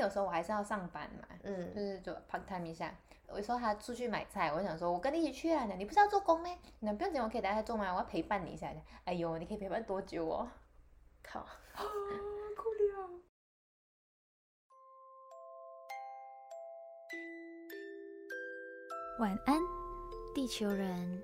有时候我还是要上班嘛，嗯，就是就 part time 一下。我说他出去买菜，我想说我跟你一起去啊，你不是要做工咩？那不用紧，我可以待在做吗？我要陪伴你一下。哎呦，你可以陪伴多久哦？靠，哭了。晚安，地球人。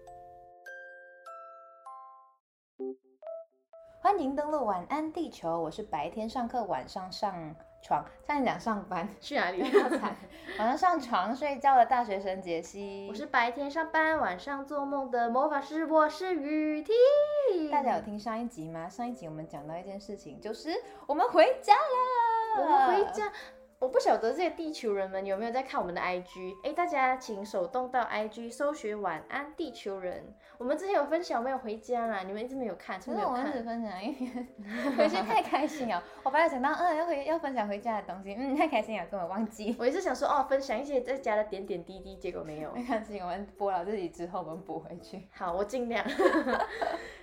欢迎登录晚安地球，我是白天上课，晚上上床，差点讲上班，去哪里？发财，晚上上床睡觉的大学生杰西。我是白天上班，晚上做梦的魔法师，我是雨婷。大家有听上一集吗？上一集我们讲到一件事情，就是我们回家了。我们回家。我不晓得这些地球人们有没有在看我们的 IG？哎，大家请手动到 IG 搜寻“晚安地球人”。我们之前有分享没有回家啦？你们一直没有看，是没有看。我分享，因为回去太开心了。我本来想到，嗯，要回要分享回家的东西，嗯，太开心了，根本忘记。我也是想说，哦，分享一些在家的点点滴滴，结果没有。没关系，我们播了这里之后，我们补回去。好，我尽量。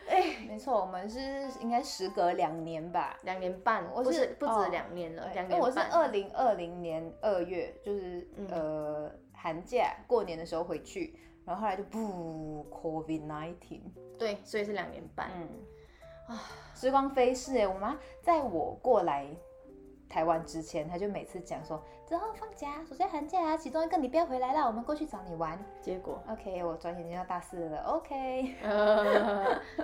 哎，没错，我们是应该时隔两年吧，两年半，我是不止两年了，两年半。我是二零二零年二月，就是呃寒假过年的时候回去，然后后来就不 COVID nineteen，对，所以是两年半。嗯，啊，时光飞逝哎，我妈在我过来台湾之前，他就每次讲说，之后放假，暑假寒假啊，其中一个你不要回来了，我们过去找你玩。结果，OK，我转眼间要大四了，OK。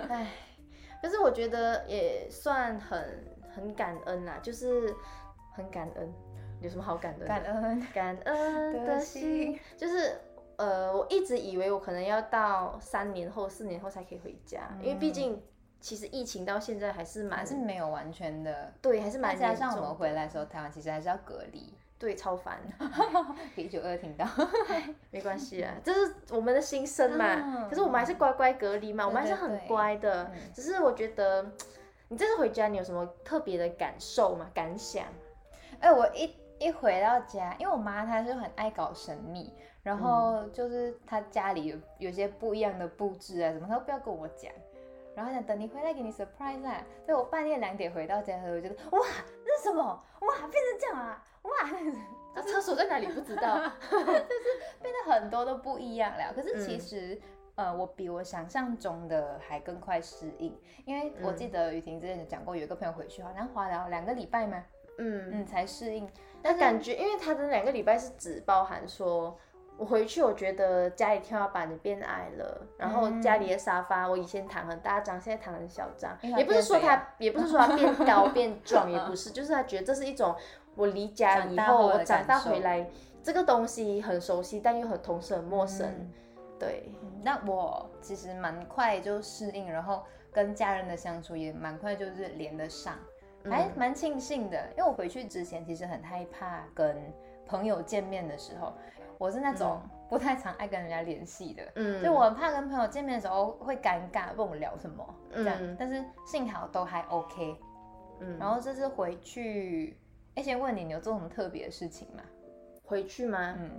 唉，可是我觉得也算很很感恩啦，就是很感恩。有什么好感恩？感恩感恩的心，就是呃，我一直以为我可能要到三年后、四年后才可以回家，因为毕竟其实疫情到现在还是蛮还是没有完全的，对，还是蛮加上我们回来的时候，台湾其实还是要隔离，对，超烦。一九二听到，没关系啊，这是我们的心声嘛。可是我们还是乖乖隔离嘛，我们还是很乖的。只是我觉得，你这次回家，你有什么特别的感受吗？感想？哎，我一。一回到家，因为我妈她就很爱搞神秘，然后就是她家里有有些不一样的布置啊什么，她都不要跟我讲，然后想等你回来给你 surprise 啊。所以我半夜两点回到家的时候，我觉得哇，这是什么？哇，变成这样啊！哇，那厕所在哪里不知道，就是变得很多都不一样了。可是其实，呃，我比我想象中的还更快适应，因为我记得雨婷之前有讲过，有一个朋友回去好像花了两个礼拜嘛，嗯嗯，才适应。但感觉，因为他的两个礼拜是只包含说，我回去我觉得家里天花板变矮了，然后家里的沙发我以前躺很大张，现在躺很小张，也不是说它，也不是说他变 高变壮，也不是，就是他觉得这是一种我离家以后我长大回来，这个东西很熟悉，但又很同时很陌生。对，那我其实蛮快就适应，然后跟家人的相处也蛮快就是连得上。还蛮庆幸的，因为我回去之前其实很害怕跟朋友见面的时候，我是那种不太常爱跟人家联系的，嗯，就我很怕跟朋友见面的时候会尴尬，问我聊什么这样，但是幸好都还 OK，嗯，然后这次回去，哎，先问你，你有做什么特别的事情吗？回去吗？嗯，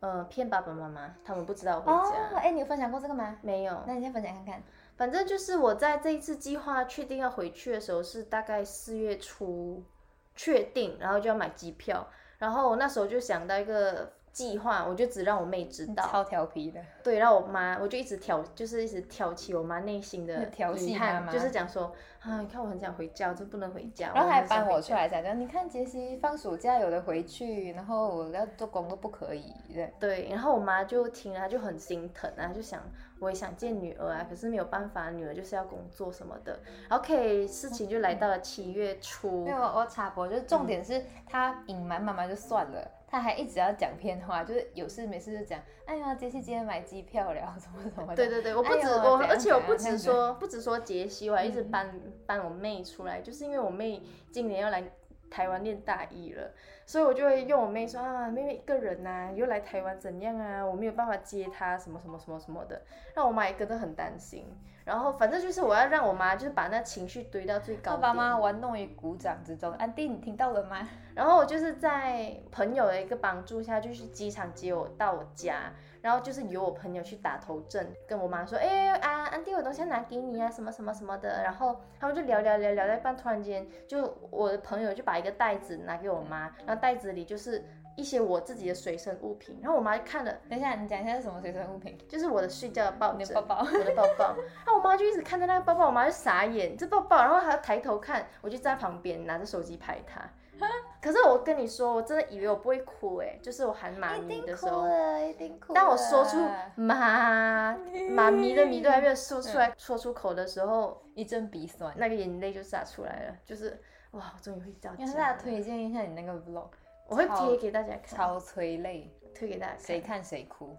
呃，骗爸爸妈妈，他们不知道回家。哎，你有分享过这个吗？没有，那你先分享看看。反正就是我在这一次计划确定要回去的时候，是大概四月初确定，然后就要买机票，然后我那时候就想到一个。计划我就只让我妹知道，超调皮的。对，让我妈，我就一直挑，就是一直挑起我妈内心的遗憾，就是讲说啊，你看我很想回家，就不能回家。然后还搬我出来讲，讲你看杰西放暑假有的回去，然后我要做工都不可以。对。对，然后我妈就听了，就很心疼啊，就想我也想见女儿啊，可是没有办法，女儿就是要工作什么的。OK，事情就来到了七月初。没有，我插播，就是重点是她隐瞒妈妈就算了。他还一直要讲骗话，就是有事没事就讲，哎呀，杰西今天买机票了，什么什么。对对对，我不止我，而且我不止说，不止说杰西，我还一直搬搬我妹出来，就是因为我妹今年要来台湾念大一了，所以我就会用我妹说啊，妹妹一个人呐，又来台湾怎样啊？我没有办法接她，什么什么什么什么的，让我妈也跟着很担心。然后反正就是我要让我妈就是把那情绪堆到最高点。爸妈玩弄于鼓掌之中。安迪，你听到了吗？然后我就是在朋友的一个帮助下，就去机场接我到我家，然后就是由我朋友去打头阵，跟我妈说，哎啊，安迪，我东西拿给你啊，什么什么什么的。然后他们就聊聊聊聊到一半，突然间就我的朋友就把一个袋子拿给我妈，然后袋子里就是一些我自己的随身物品。然后我妈就看了，等一下，你讲一下是什么随身物品？就是我的睡觉的抱枕，你的抱抱，我的抱抱。然后我妈就一直看着那个抱抱，我妈就傻眼，这抱抱，然后还要抬头看，我就在旁边拿着手机拍她。可是我跟你说，我真的以为我不会哭哎，就是我喊妈咪的时候，一定哭当我说出 妈妈咪的咪都还没有说出来，说出口的时候，一阵鼻酸，那个眼泪就洒出来了，就是哇，我终于会到家。要大家推荐一下你那个 vlog，我会贴给大家看，超催泪，推给大家看，谁看谁哭。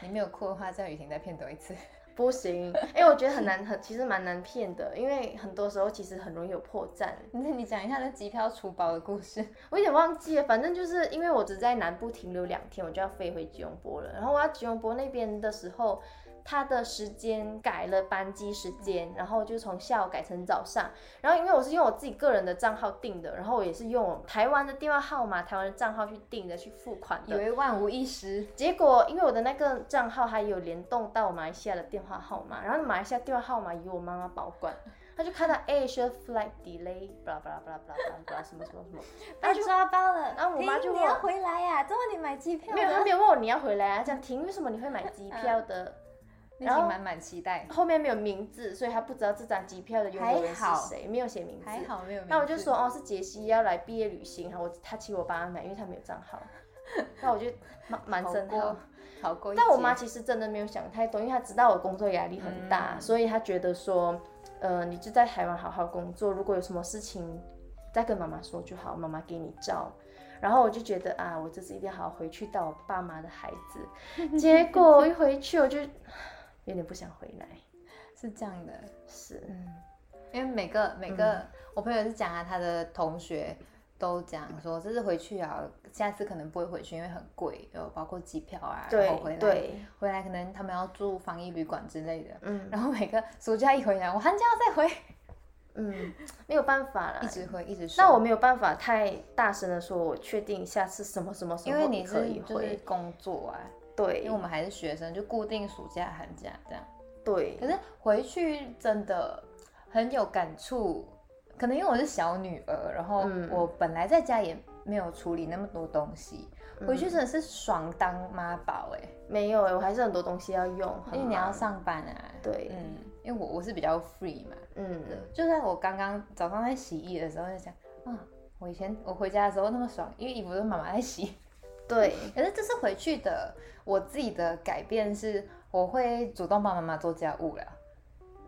你没有哭的话，叫雨婷再骗多一次。不行，因为我觉得很难，很其实蛮难骗的，因为很多时候其实很容易有破绽。那你讲一下那机票出包的故事，我有点忘记了。反正就是因为我只在南部停留两天，我就要飞回吉隆坡了。然后我要吉隆坡那边的时候。他的时间改了班机时间，然后就从下午改成早上。然后因为我是用我自己个人的账号订的，然后我也是用台湾的电话号码、台湾的账号去订的，去付款的，以为万无一失。结果因为我的那个账号还有联动到马来西亚的电话号码，然后马来西亚电话号码由我妈妈保管，他就看到 Asia flight delay，巴拉巴拉巴拉巴拉巴拉什么什么什么，他就抓包了。然后我妈就问你要回来呀？怎么你买机票？没有，他没有问我你要回来啊，讲停为什么你会买机 票的？然后满满期待，后面没有名字，所以他不知道这张机票的拥有人是谁，没有写名字。还好没有。那我就说哦，是杰西要来毕业旅行，我他请我帮他买，因为他没有账号。那我就蛮蛮震撼，好过。但我妈其实真的没有想太多，因为她知道我工作压力很大，所以她觉得说，呃，你就在台湾好好工作，如果有什么事情再跟妈妈说就好，妈妈给你照。然后我就觉得啊，我这次一定要好好回去当我爸妈的孩子。结果我一回去我就。有点不想回来，是这样的，是，嗯，因为每个每个我朋友是讲啊，他的同学都讲说，这次回去啊，下次可能不会回去，因为很贵，有包括机票啊，然后回来回来可能他们要住防疫旅馆之类的，嗯，然后每个暑假一回来，我寒假要再回，嗯，没有办法了，一直回一直，那我没有办法太大声的说，我确定下次什么什么时候可以回工作啊。对，因为我们还是学生，就固定暑假、寒假这样。对，可是回去真的很有感触，可能因为我是小女儿，然后我本来在家也没有处理那么多东西，回去真的是爽当妈宝哎。没有哎，我还是很多东西要用，因为你要上班啊。对，嗯，因为我我是比较 free 嘛，嗯，就在我刚刚早上在洗衣的时候就想，啊，我以前我回家的时候那么爽，因为衣服都是妈妈在洗。对，可是这次回去的我自己的改变是，我会主动帮妈妈做家务了。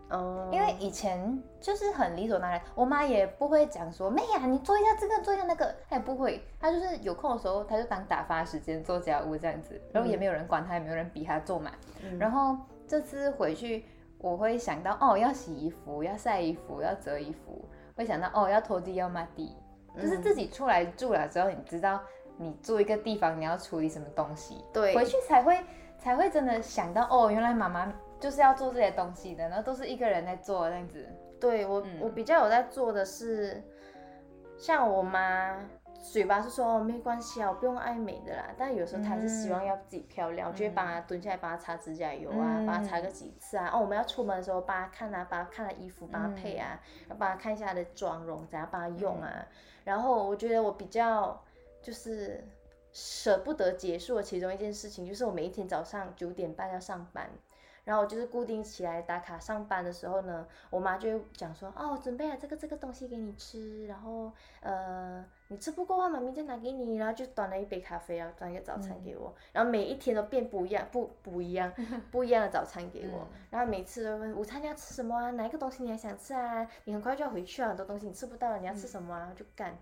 哦，因为以前就是很理所当然，我妈也不会讲说，妹呀，你做一下这个，做一下那个，她也不会，她就是有空的时候，她就当打发时间做家务这样子，然后也没有人管她，也没有人逼她做嘛。然后这次回去，我会想到，哦，要洗衣服，要晒衣服，要折衣服，会想到，哦，要拖地，要抹地，就是自己出来住了之后，你知道。你住一个地方，你要处理什么东西？对，回去才会才会真的想到哦，原来妈妈就是要做这些东西的，然后都是一个人在做这样子。对我，我比较有在做的是，像我妈嘴巴是说哦没关系啊，我不用爱美的啦，但有时候她还是希望要自己漂亮，我就会帮她蹲下来帮她擦指甲油啊，帮她擦个几次啊。哦，我们要出门的时候帮她看啊，帮她看了衣服帮她配啊，要帮她看一下她的妆容，怎样帮她用啊。然后我觉得我比较。就是舍不得结束的其中一件事情，就是我每一天早上九点半要上班，然后我就是固定起来打卡上班的时候呢，我妈就会讲说，哦，准备了这个这个东西给你吃，然后呃，你吃不够啊，妈咪再拿给你，然后就端了一杯咖啡啊，端一个早餐给我，然后每一天都变不一样，不不一样，不一样的早餐给我，然后每次都问午餐你要吃什么啊，哪一个东西你还想吃啊？你很快就要回去啊，很多东西你吃不到了，你要吃什么啊？就干。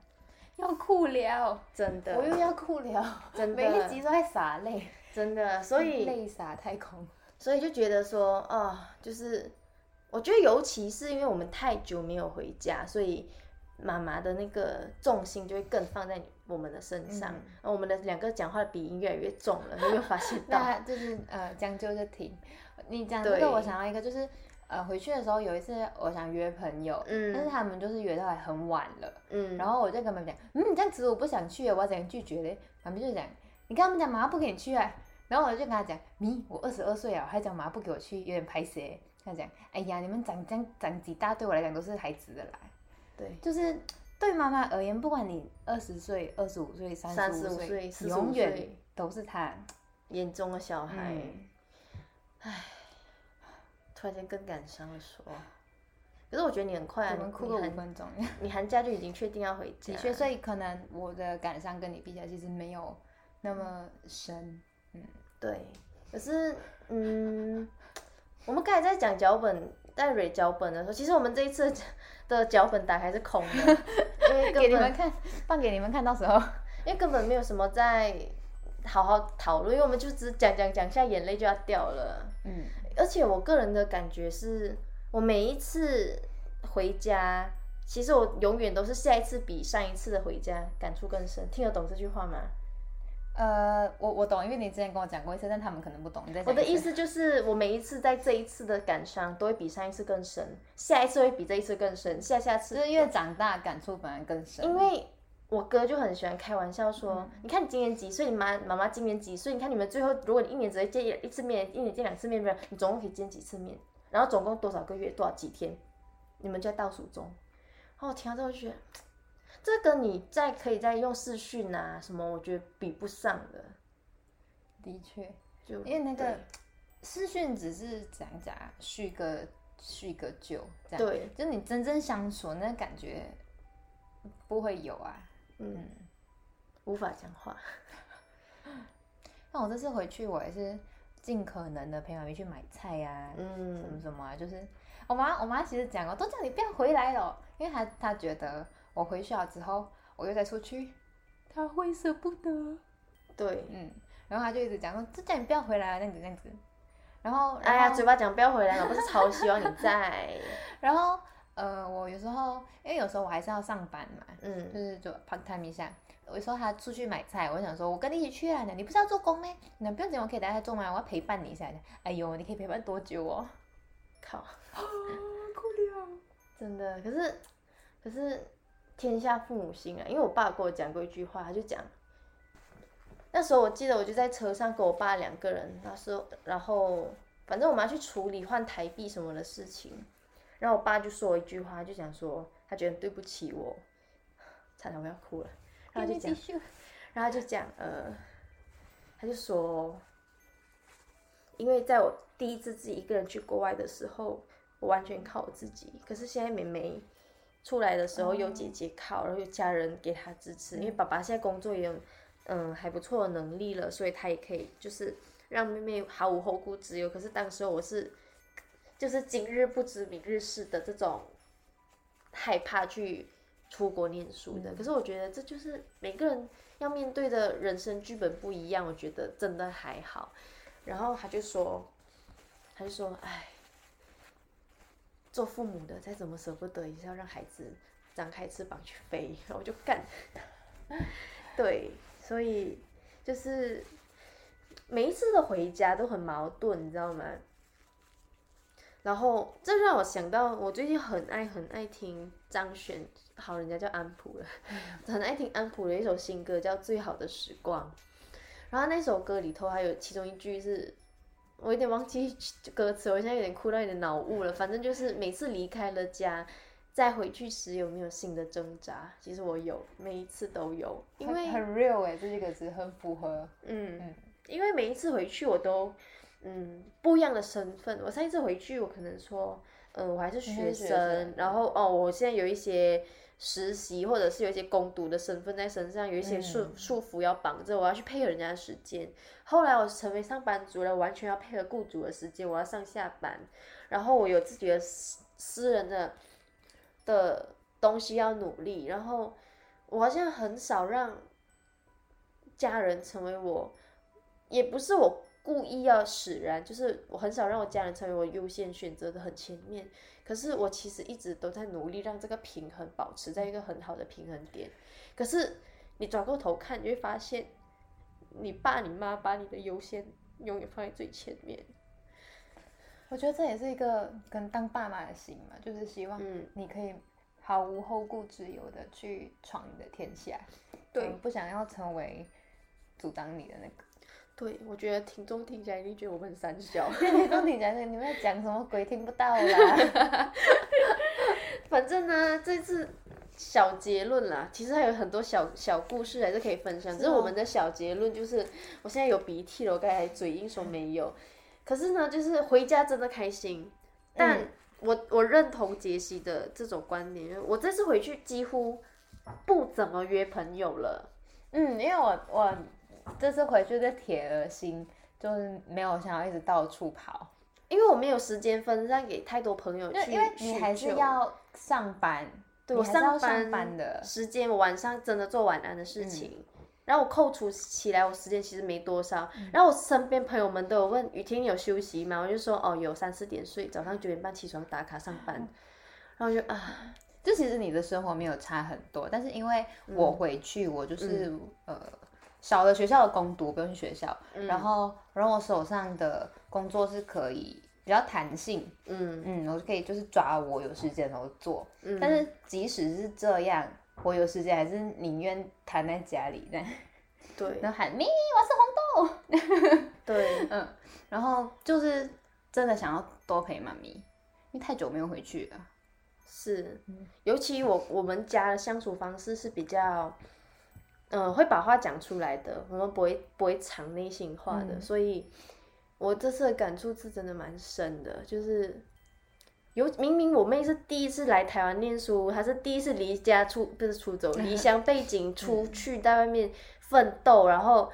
要哭了，真的，我又要哭了，真的，每一集都在洒泪，真的，所以泪洒太空，所以就觉得说，啊，就是，我觉得尤其是因为我们太久没有回家，所以妈妈的那个重心就会更放在我们的身上，我们的两个讲话的鼻音越来越重了，有没有发现到？就是呃，将就着听。你讲这个，我想到一个，就是呃，回去的时候有一次，我想约朋友，嗯，但是他们就是约到还很晚了，嗯，然后我就跟他们讲，嗯，这样子我不想去，我要怎样拒绝嘞？他们就讲，你跟他们讲，妈妈不给你去啊。然后我就跟他讲，咪我二十二岁啊，还讲妈妈不给我去，有点排斥。他讲，哎呀，你们长这样长几大，对我来讲都是孩子的来。对，就是对妈妈而言，不管你二十岁、二十五岁、三十五岁，永远都是他眼中的小孩。唉，突然间更感伤了，说。可是我觉得你很快啊，你哭个五分钟，你寒假就已经确定要回家。的确，所以可能我的感伤跟你比起来，其实没有那么深。嗯，对。可是，嗯，我们刚才在讲脚本，在蕊脚本的时候，其实我们这一次的脚本打开是空的，因为给你们看，放给你们看到时候，因为根本没有什么在好好讨论，因为我们就只讲讲讲下，眼泪就要掉了。嗯，而且我个人的感觉是，我每一次回家，其实我永远都是下一次比上一次的回家感触更深。听得懂这句话吗？呃，我我懂，因为你之前跟我讲过一次，但他们可能不懂。我的意思就是，我每一次在这一次的感伤都会比上一次更深，下一次会比这一次更深，下下次就是越长大感触反而更深。因为我哥就很喜欢开玩笑说，你看你今年几岁，你妈妈妈今年几岁？你看你们最后，如果你一年只会见一次面，一年见两次面，不是你总共可以见几次面？然后总共多少个月，多少几天？你们就在倒数中。然后我听到之后就觉得。这个你再可以再用视讯啊什么，我觉得比不上的。的确，就因为那个视讯只是讲讲叙个叙个旧，这样对，就你真正相处那感觉不会有啊，嗯，无法讲话。那我这次回去，我也是尽可能的陪妈咪去买菜呀，嗯，什么什么啊，就是我妈我妈其实讲过，都叫你不要回来了，因为她她觉得。我回去了之后，我又再出去，她会舍不得。对，嗯，然后她就一直讲说：“就叫你不要回来，这样子，这样子。”然后，哎呀，嘴巴讲不要回来了，不是超希望你在。然后，有时候，因为有时候我还是要上班嘛，嗯，就是就 part time 一下。我说他出去买菜，我想说，我跟你一起去啊，你不是要做工吗？那不用紧，我可以待在做吗？我要陪伴你一下。哎呦，你可以陪伴多久哦？靠，哭了，真的。可是，可是。天下父母心啊！因为我爸跟我讲过一句话，他就讲，那时候我记得我就在车上跟我爸两个人，那时候然后反正我们要去处理换台币什么的事情，然后我爸就说一句话，就讲说他觉得对不起我，差点我要哭了，然后就讲，然后就讲呃，他就说，因为在我第一次自己一个人去国外的时候，我完全靠我自己，可是现在妹妹。出来的时候有姐姐靠，然后有家人给她支持，因为爸爸现在工作也有嗯还不错的能力了，所以他也可以就是让妹妹毫无后顾之忧。可是当时我是就是今日不知明日事的这种害怕去出国念书的。可是我觉得这就是每个人要面对的人生剧本不一样，我觉得真的还好。然后他就说，他就说，哎。做父母的再怎么舍不得，也是要让孩子张开翅膀去飞。然后我就干，对，所以就是每一次的回家都很矛盾，你知道吗？然后这让我想到，我最近很爱很爱听张悬，好人家叫安普了，很爱听安普的一首新歌叫《最好的时光》。然后那首歌里头还有其中一句是。我有点忘记歌词，我现在有点哭到有点脑雾了。反正就是每次离开了家，再回去时有没有新的挣扎？其实我有，每一次都有。因为很 real 哎，这几个字很符合。嗯嗯，因为每一次回去我都嗯不一样的身份。我上一次回去，我可能说嗯我还是学生，然后哦我现在有一些。实习或者是有一些攻读的身份在身上，有一些束束缚要绑着，我要去配合人家的时间。后来我成为上班族了，完全要配合雇主的时间，我要上下班，然后我有自己的私私人的的东西要努力，然后我好像很少让家人成为我，也不是我故意要使然，就是我很少让我家人成为我优先选择的很前面。可是我其实一直都在努力让这个平衡保持在一个很好的平衡点。可是你转过头看，你会发现，你爸你妈把你的优先永远放在最前面。我觉得这也是一个跟当爸妈的心嘛，就是希望嗯你可以毫无后顾之忧的去闯你的天下，对嗯不想要成为阻挡你的那个。对，我觉得听众听起来一定觉得我们很三小。听众听起来你们在讲什么鬼？听不到啦。反正呢，这次小结论啦，其实还有很多小小故事还是可以分享。只是哦我们的小结论就是，我现在有鼻涕了，我刚才嘴硬说没有。可是呢，就是回家真的开心，但嗯我我认同杰西的这种观点，我这次回去几乎不怎么约朋友了。嗯，因为我我这次回去的铁了心，就是没有想要一直到处跑，因为我没有时间分散给太多朋友去因为你还是要上班，对我上班的。时间，我晚上真的做晚安的事情。然后我扣除起来，我时间其实没多少。然后我身边朋友们都有问雨婷你有休息吗？我就说哦有三四点睡，早上九点半起床打卡上班。然后就啊，就其实你的生活没有差很多，但是因为我回去，我就是、呃少了学校的攻读，不用去学校，然后然后我手上的工作是可以比较弹性，嗯。嗯，我就可以就是抓我有时间的时候做，嗯，但是即使是这样，我有时间还是宁愿瘫在家里，这样对。然后喊咪，我是红豆，对，嗯，然后就是真的想要多陪妈咪，因为太久没有回去了。是，尤其我我们家的相处方式是比较，嗯、会把话讲出来的，我们不会不会藏内心话的，所以我这次的感触是真的蛮深的，就是。有明明我妹是第一次来台湾念书，她是第一次离家出不是出走，离乡背景 出去在外面奋斗，然后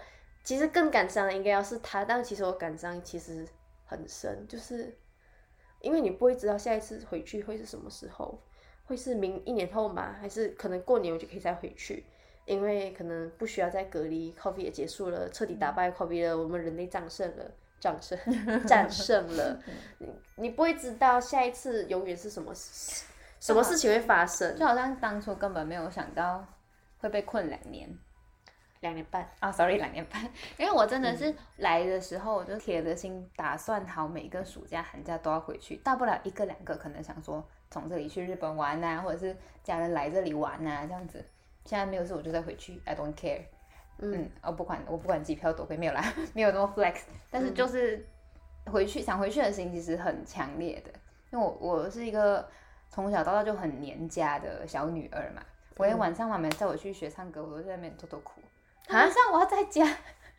其实更感伤的应该要是她，但其实我感伤其实很深，就是因为你不会知道下一次回去会是什么时候，会是明一年后吗？还是可能过年我就可以再回去？因为可能不需要再隔离，COVID 也结束了，彻底打败 COVID 了，我们人类战胜了，战胜 战胜了。你你不会知道下一次永远是什么事，什么事情会发生？就好像当初根本没有想到会被困两年两年半，啊、s o r r y 两年半，因为我真的是来的时候我就铁了心打算好每个暑假寒假都要回去，大不了一个两个可能想说从这里去日本玩呐、或者是家人来这里玩呐、这样子。现在没有事我就再回去，I don't care。嗯，我不管我不管机票多贵，没有啦，没有那么 flex，但是就是回去想回去的心其实很强烈的，因为我我是一个从小到大就很黏家的小女儿嘛，我连晚上妈妈载我去学唱歌，我都在那边偷偷哭。晚上我要在家，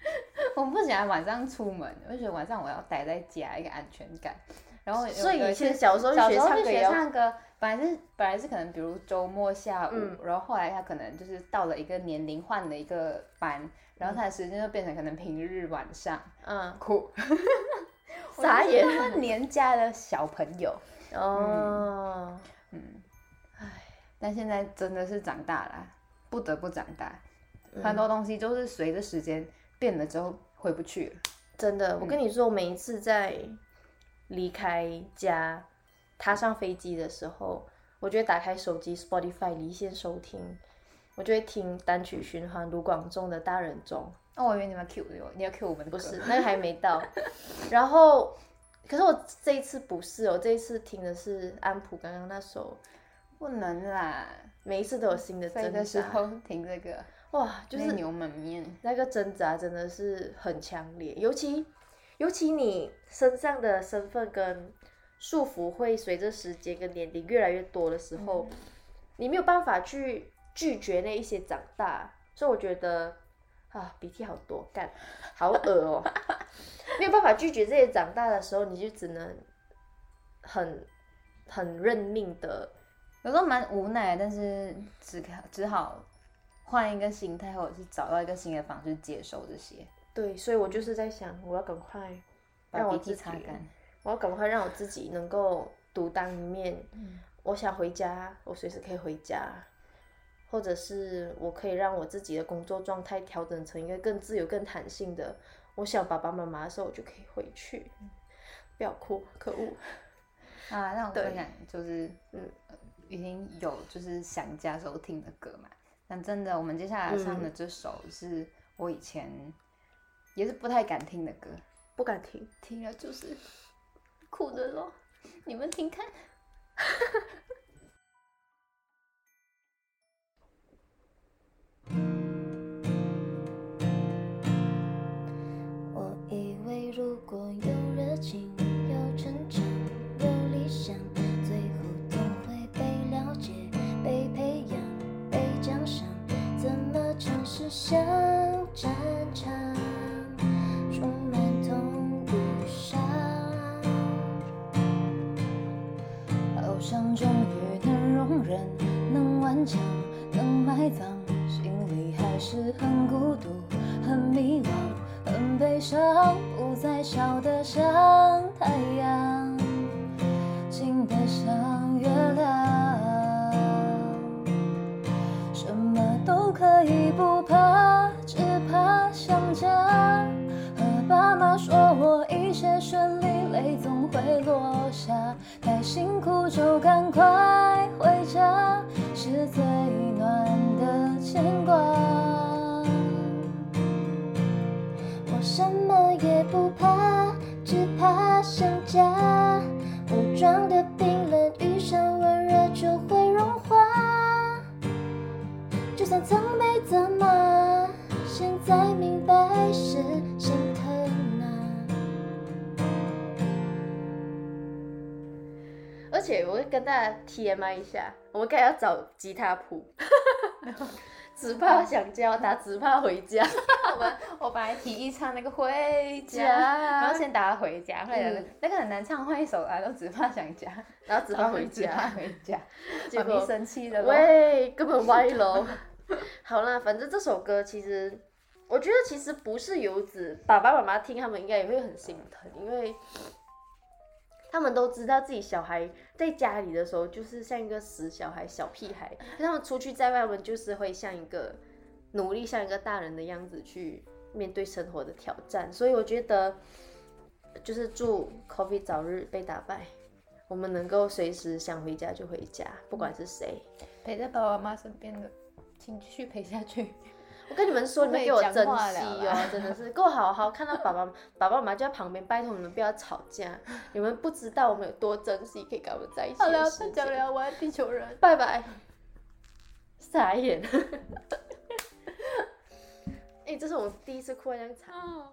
我不喜欢晚上出门，我就觉得晚上我要待在家，一个安全感。然后所以以前小时候小学时候去学唱歌本来是本来是可能比如周末下午，嗯然后后来他可能就是到了一个年龄换了一个班，然后他的时间就变成可能平日晚上嗯，哭，傻眼我就是那么黏家的小朋友。哦嗯，但现在真的是长大了，不得不长大，嗯很多东西都是随着时间变了之后回不去了。真的，我跟你说，我每一次在离开家、踏上飞机的时候，我就会打开手机 Spotify 离线收听，我就会听单曲循环卢广仲的《大人中哦，我以为你们 Q 我，你要 Q 我们的不是那个还没到。然后，可是我这一次不是哦，这一次听的是安普刚刚那首，不能啦，每一次都有新的飞挣扎。的时候听这个，哇，就是牛门面。那个挣扎真的是很强烈，尤其尤其你身上的身份跟束缚会随着时间跟年龄越来越多的时候，你没有办法去拒绝那一些长大，所以我觉得啊鼻涕好多，干好恶哦、没有办法拒绝这些长大的时候，你就只能很很认命的。有时候蛮无奈，但是只可只好换一个心态，或者是找到一个新的方式接受这些，对，所以我就是在想，我要赶快把鼻涕让我自己擦干。我要赶快让我自己能够独当一面。我想回家，我随时可以回家，或者是我可以让我自己的工作状态调整成一个更自由、更弹性的。我想爸爸妈妈的时候，我就可以回去。不要哭，可恶！啊，那我对分享就是，嗯嗯，已经有就是想家时候听的歌嘛。但真的，我们接下来唱的这首是我以前也是不太敢听的歌，不敢听。听了就是哭的咯，你们听看。我以为如果有热情、有成长、有理想，最后都会被了解、被培养、被奖赏。怎么尝试像战场，终于能容忍，能顽强，能埋葬，心里还是很孤独，很迷惘，很悲伤，不再笑得像太阳，静得像月亮，什么都可以落下。太辛苦就赶快回家，是最暖的牵挂。我什么也不怕，只怕想家。武装的冰冷遇上温热就会融化。就算曾被责骂，现在明白是且我会跟大家 TMI 一下，我们该要找吉他谱，只怕想家，打只怕回家。我们 我本来提议唱那个回家，然后先打他回家，后来嗯。那个很难唱，换一首啊，都只怕想家，然后只怕回只怕家，回家，结果生气了。喂，根本歪楼。好啦，反正这首歌其实，我觉得其实不是游子，爸爸妈妈听他们应该也会很心疼，因为他们都知道自己小孩在家里的时候就是像一个死小孩、小屁孩，他们出去在外面就是会像一个努力像一个大人的样子去面对生活的挑战，所以我觉得就是祝 Coffee 早日被打败。我们能够随时想回家就回家，不管是谁。陪在爸爸妈妈身边的，请继续陪下去。我跟你们说，你们给我珍惜哦，真的是给我好好看到爸爸 爸爸妈妈就在旁边，拜托你们不要吵架，你们不知道我们有多珍惜可以跟我们在一起好了，的时间。不讲了，我爱地球人。拜拜。傻眼。哎、这是我第一次哭得这样惨。哦